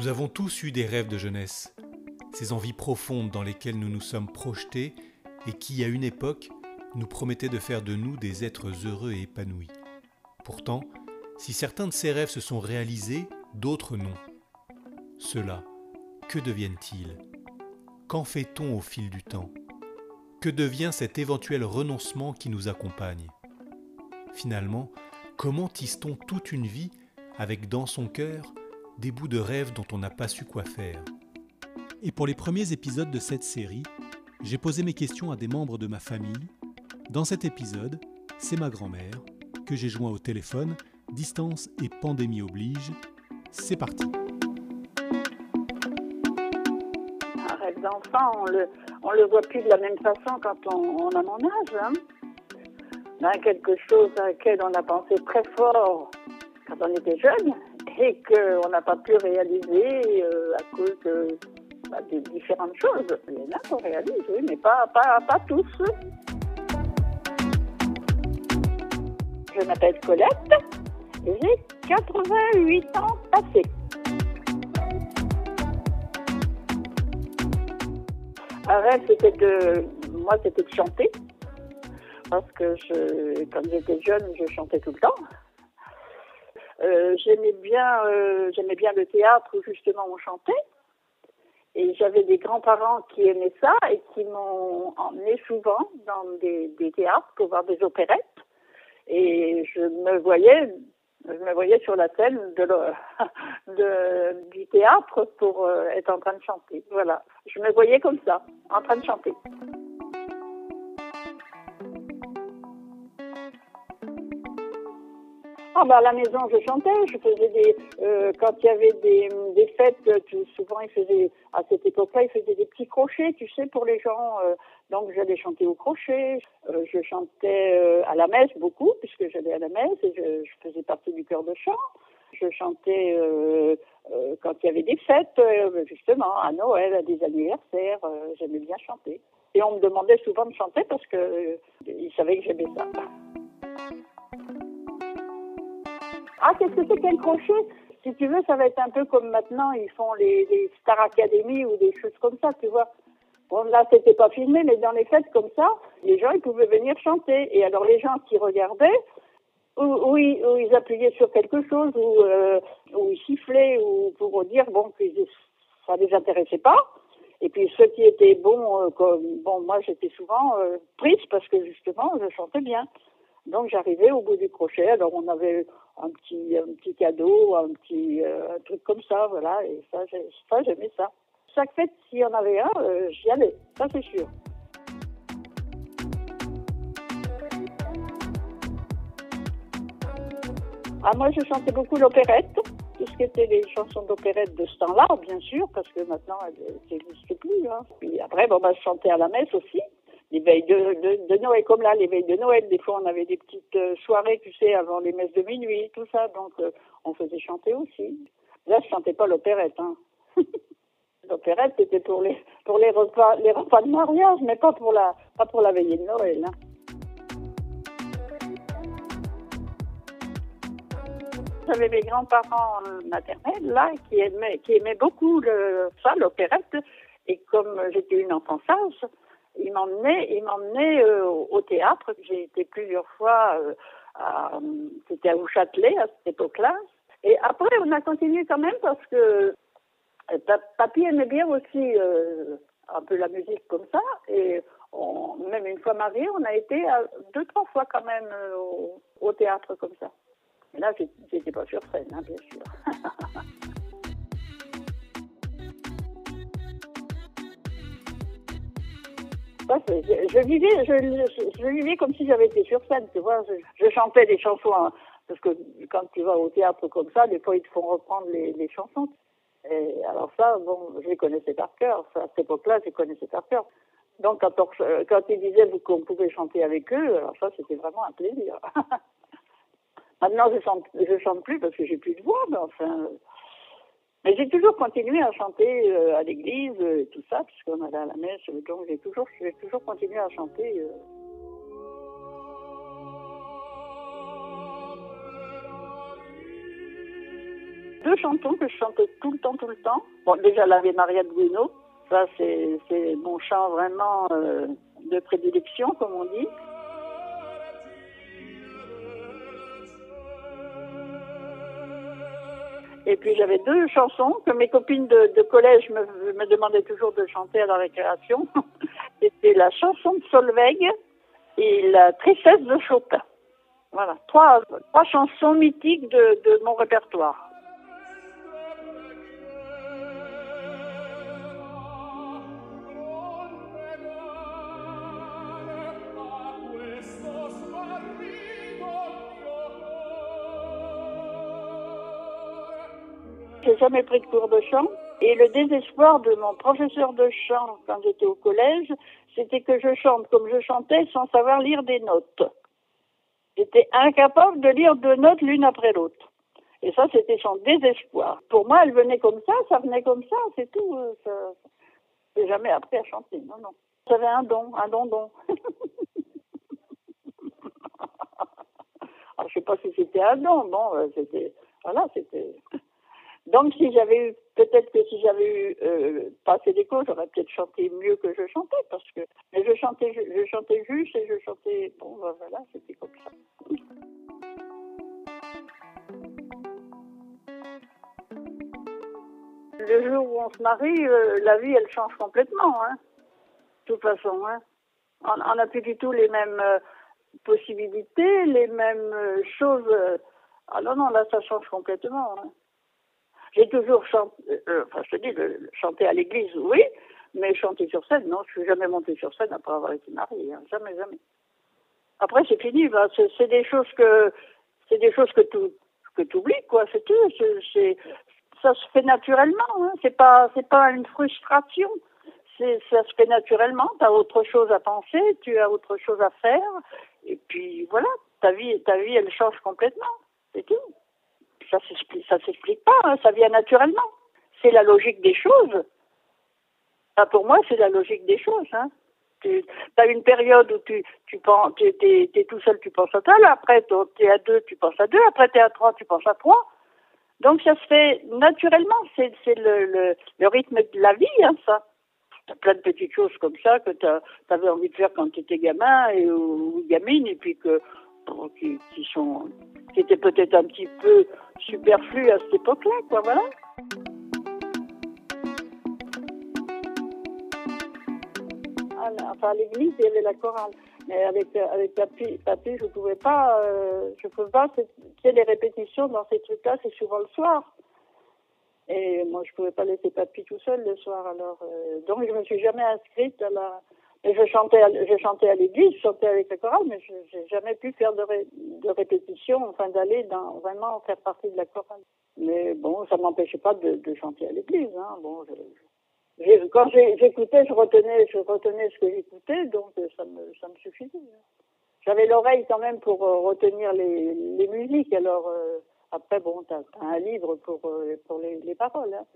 Nous avons tous eu des rêves de jeunesse, ces envies profondes dans lesquelles nous nous sommes projetés et qui, à une époque, nous promettaient de faire de nous des êtres heureux et épanouis. Pourtant, si certains de ces rêves se sont réalisés, d'autres non. Ceux-là, que deviennent-ils? Qu'en fait-on au fil du temps? Que devient cet éventuel renoncement qui nous accompagne? Finalement, comment tisse-t-on toute une vie avec dans son cœur des bouts de rêve dont on n'a pas su quoi faire Et pour les premiers épisodes de cette série, j'ai posé mes questions à des membres de ma famille. Dans cet épisode, c'est ma grand-mère que j'ai joint au téléphone, distance et pandémie oblige. C'est parti. Un rêve d'enfant, on le, le voit plus de la même façon quand on, a mon âge. Hein. Quelque chose à laquelle on a pensé très fort quand on était jeune et qu'on n'a pas pu réaliser euh, à cause de, bah, différentes choses. Il y en a qu'on réalise, oui, mais pas, pas, pas tous. Je m'appelle Colette et j'ai 88 ans passés. Un rêve, c'était de. Moi, c'était de chanter. Parce que je, quand j'étais jeune, je chantais tout le temps. Euh, j'aimais bien, euh, j'aimais bien le théâtre où justement on chantait. Et j'avais des grands-parents qui aimaient ça et qui m'ont emmené souvent dans des, des, théâtres pour voir des opérettes. Et je me voyais, je me voyais sur la scène de, de du théâtre pour euh, être en train de chanter. Voilà, je me voyais comme ça, en train de chanter. Ah bah, à la maison, je chantais, je faisais des... Euh, quand il y avait des, fêtes, souvent ils faisaient, à cette époque-là, ils faisaient des petits crochets, tu sais, pour les gens. Euh, donc j'allais chanter au crochet. Euh, je chantais à la messe beaucoup, puisque j'allais à la messe et je, je faisais partie du chœur de chant. Je chantais quand il y avait des fêtes, justement, à Noël, à des anniversaires. J'aimais bien chanter. Et on me demandait souvent de chanter parce que ils savaient que j'aimais ça. Ah, qu'est-ce que c'est qu'un crochet? Si tu veux, ça va être un peu comme maintenant, ils font les, Star Academy ou des choses comme ça, tu vois. Bon, là, c'était pas filmé, mais dans les fêtes comme ça, les gens, ils pouvaient venir chanter. Et alors, les gens qui regardaient, ou, ils, appuyaient sur quelque chose, ou, euh, ou ils sifflaient, ou pour dire, bon, que ça les intéressait pas. Et puis ceux qui étaient bons, euh, comme bon, moi j'étais souvent euh, prise parce que justement je chantais bien. Donc j'arrivais au bout du crochet, alors on avait un petit, un petit cadeau, un petit euh, truc comme ça, voilà, et ça, ça j'aimais ça. Chaque fête, s'il y en avait un, euh, j'y allais, ça c'est sûr. Ah, moi, je chantais beaucoup l'opérette, tout ce qui était les chansons d'opérette de ce temps-là, bien sûr, parce que maintenant, elles n'existent plus. Hein. Puis après, bon, bah, je chantais à la messe aussi les veilles de, de, Noël, comme là, les veilles de Noël, des fois on avait des petites euh, soirées, tu sais, avant les messes de minuit, tout ça, donc euh, on faisait chanter aussi. Là, je chantais pas l'opérette, hein. l'opérette, c'était pour les pour les repas les repas de mariage, mais pas pour la pas pour la veillée de Noël. Hein. J'avais mes grands-parents euh, maternels là qui aimaient qui aimaient beaucoup ça l'opérette et comme j'étais une enfant sage, il m'emmenait, il euh, au théâtre. J'ai été plusieurs fois, euh, c'était à Châtelet à cette époque-là. Et après, on a continué quand même parce que euh, papy aimait bien aussi un peu la musique comme ça. Et même une fois mariés, on a été deux, trois fois quand même au, théâtre comme ça. Et là, j'étais pas sur scène, hein, bien sûr. je, vivais, je, vivais comme si j'avais été sur scène, tu vois. Je, chantais des chansons, hein, parce que quand tu vas au théâtre comme ça, des fois ils te font reprendre les, chansons. Et alors ça, bon, je les connaissais par cœur. à cette époque-là, je les connaissais par cœur. Donc quand, ils disaient qu'on pouvait chanter avec eux, alors ça, c'était vraiment un plaisir. Maintenant, je chante, je chante plus parce que j'ai plus de voix, mais enfin, mais j'ai toujours continué à chanter euh, à l'église et tout ça, puisqu'on allait à la messe, donc j'ai toujours, j'ai toujours continué à chanter. Euh. deux chansons que je chantais tout le temps, tout le temps. Bon, déjà l'Ave Maria de Bruno, ça c'est mon chant vraiment euh, de prédilection, comme on dit. Et puis j'avais deux chansons que mes copines de, collège me, demandaient toujours de chanter à la récréation. C'était la chanson de Solveig et la tristesse de Chopin. Voilà, trois, trois chansons mythiques de mon répertoire. J'ai jamais pris de cours de chant. Et le désespoir de mon professeur de chant quand j'étais au collège, c'était que je chante comme je chantais sans savoir lire des notes. J'étais incapable de lire deux notes l'une après l'autre. Et ça, c'était son désespoir. Pour moi, elle venait comme ça, ça venait comme ça, c'est tout. Euh, ça... J'ai jamais appris à chanter, non, non. J'avais un don, un don-don. Alors, je sais pas si c'était un don, bon, euh, c'était, voilà, c'était. Donc, si j'avais eu, peut-être que si j'avais eu euh, passé des cours, j'aurais peut-être chanté mieux que je chantais, parce que, mais je chantais, je, chantais juste et je chantais, bon, ben voilà, c'était comme ça. Le jour où on se marie, euh, la vie, elle change complètement, hein. De toute façon, hein. On n'a plus du tout les mêmes euh, possibilités, les mêmes choses. ah non, non, là, ça change complètement. Hein. J'ai toujours chanté, euh, euh, enfin je te dis, à l'église, oui, mais chanter sur scène, non, je suis jamais montée sur scène après avoir été mariée, hein, jamais, jamais. Après c'est fini, bah, c'est des choses que c'est des choses que tu que oublies, quoi, c'est tout. C'est ça se fait naturellement, hein, c'est pas c'est pas une frustration. Ça se fait naturellement, tu as autre chose à penser, tu as autre chose à faire, et puis voilà, ta vie, ta vie elle change complètement, c'est tout ça ça s'explique pas, hein, ça vient naturellement. C'est la logique des choses. pour moi, c'est la logique des choses. Hein. Tu as une période où tu, tu penses, es, tout seul, tu penses à toi, après tu es à deux, tu penses à deux, après tu es à trois, tu penses à trois. Donc ça se fait naturellement, c'est le, rythme de la vie, hein, ça. Tu as plein de petites choses comme ça que tu avais envie de faire quand tu étais gamin ou gamine, et puis que qui, qui sont qui étaient peut-être un petit peu superflus à cette époque-là, quoi, voilà. Ah, enfin, à l'église, il y avait la chorale. Mais avec, avec papy, papy je ne pouvais pas, euh, je pouvais pas, ait des répétitions dans ces trucs-là, c'est souvent le soir. Et moi, je ne pouvais pas laisser papy tout seul le soir. Alors, euh, donc, je ne me suis jamais inscrite à la, et je chantais, je chantais à l'église, je chantais avec le chorale, mais je n'ai jamais pu faire de, de répétition, enfin d'aller dans vraiment faire partie de la chorale. Mais bon, ça m'empêchait pas de, chanter à l'église. Hein. Bon, quand j'écoutais, je retenais, je retenais ce que j'écoutais, donc ça me, ça me suffisait. J'avais l'oreille quand même pour euh, retenir les, les musiques. Alors euh, après, bon, tu as, un livre pour, euh, pour les, les paroles. Hein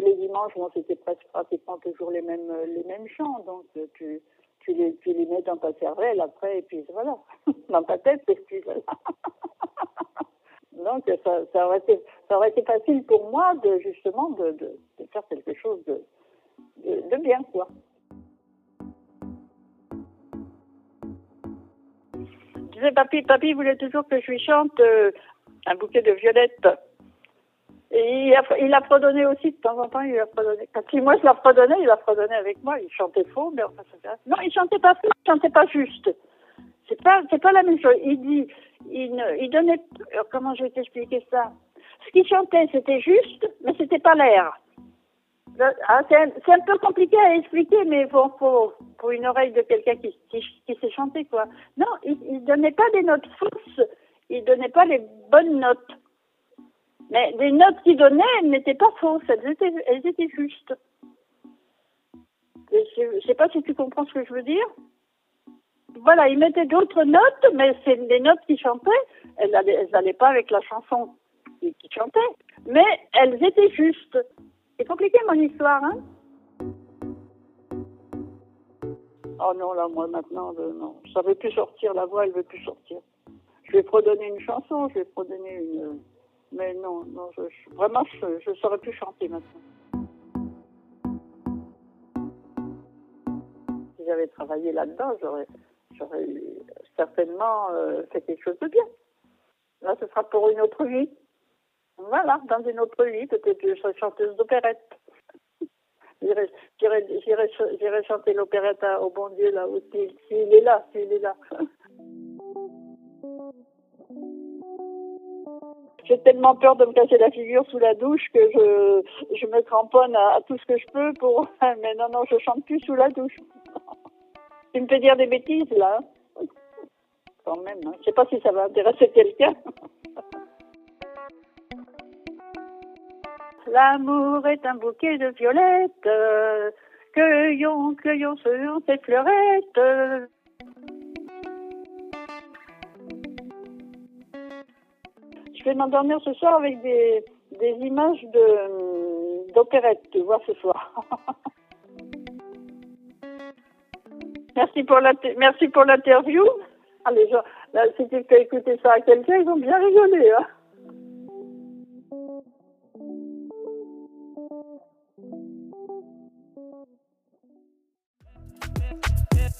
les dimanches, c'était presque pratiquement toujours les mêmes, les mêmes chants. Donc, tu, tu, les, tu les mets dans ta cervelle après, et puis voilà, dans ta tête, et puis voilà. Donc, ça, ça, aurait été, ça aurait été facile pour moi, de justement, de, de, faire quelque chose de, de, bien, quoi. Papy, papy voulait toujours que je lui chante euh, un bouquet de violettes. Et il a, il a fredonné aussi de temps en temps, il a fredonné. Si moi je la fredonnais, il a fredonné avec moi. Il chantait faux, mais enfin c'est Non, il chantait pas faux, il chantait pas juste. C'est pas, c'est pas la même chose. Il dit, il, il donnait, comment je vais t'expliquer ça? Ce qu'il chantait, c'était juste, mais c'était pas l'air. Ah, c'est, un, un, peu compliqué à expliquer, mais bon, pour, pour une oreille de quelqu'un qui, qui, qui, sait chanter, quoi. Non, il, il donnait pas des notes fausses, il donnait pas les bonnes notes. Mais les notes qu'il donnait, elles n'étaient pas fausses, elles étaient, elles étaient justes. je ne sais pas si tu comprends ce que je veux dire. Voilà, il mettait d'autres notes, mais c'est les notes qu'il chantait, elles n'allaient pas avec la chanson qu'il chantait, mais elles étaient justes. C'est compliqué mon histoire, hein Oh non, là, moi, maintenant, non. Ça ne veut plus sortir, la voix, elle ne veut plus sortir. Je vais prodonner une chanson, je vais prodonner une Mais non, non, je, vraiment, je ne saurais plus chanter maintenant. Si j'avais travaillé là-dedans, j'aurais, j'aurais certainement euh, fait quelque chose de bien. Là, ce sera pour une autre vie. Voilà, dans une autre vie, peut-être que je serai chanteuse d'opérette. J'irai chanter l'opérette au bon Dieu là aussi, s'il est là, s'il est là. J'ai tellement peur de me casser la figure sous la douche que je, je me cramponne à, tout ce que je peux pour. Mais non, non, je chante plus sous la douche. Tu me fais dire des bêtises là. Quand même, hein. je sais pas si ça va intéresser quelqu'un. L'amour est un bouquet de violettes, cueillons, cueillons selon ces fleurettes. Je vais m'endormir ce soir avec des, des images de d'opérette, tu vois, ce soir. merci pour l'interview. Là, si tu fais écouter ça à quelqu'un, ils vont bien rigoler. Hein.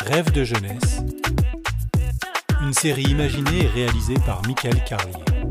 Rêve de jeunesse, une série imaginée et réalisée par Michael Carlier.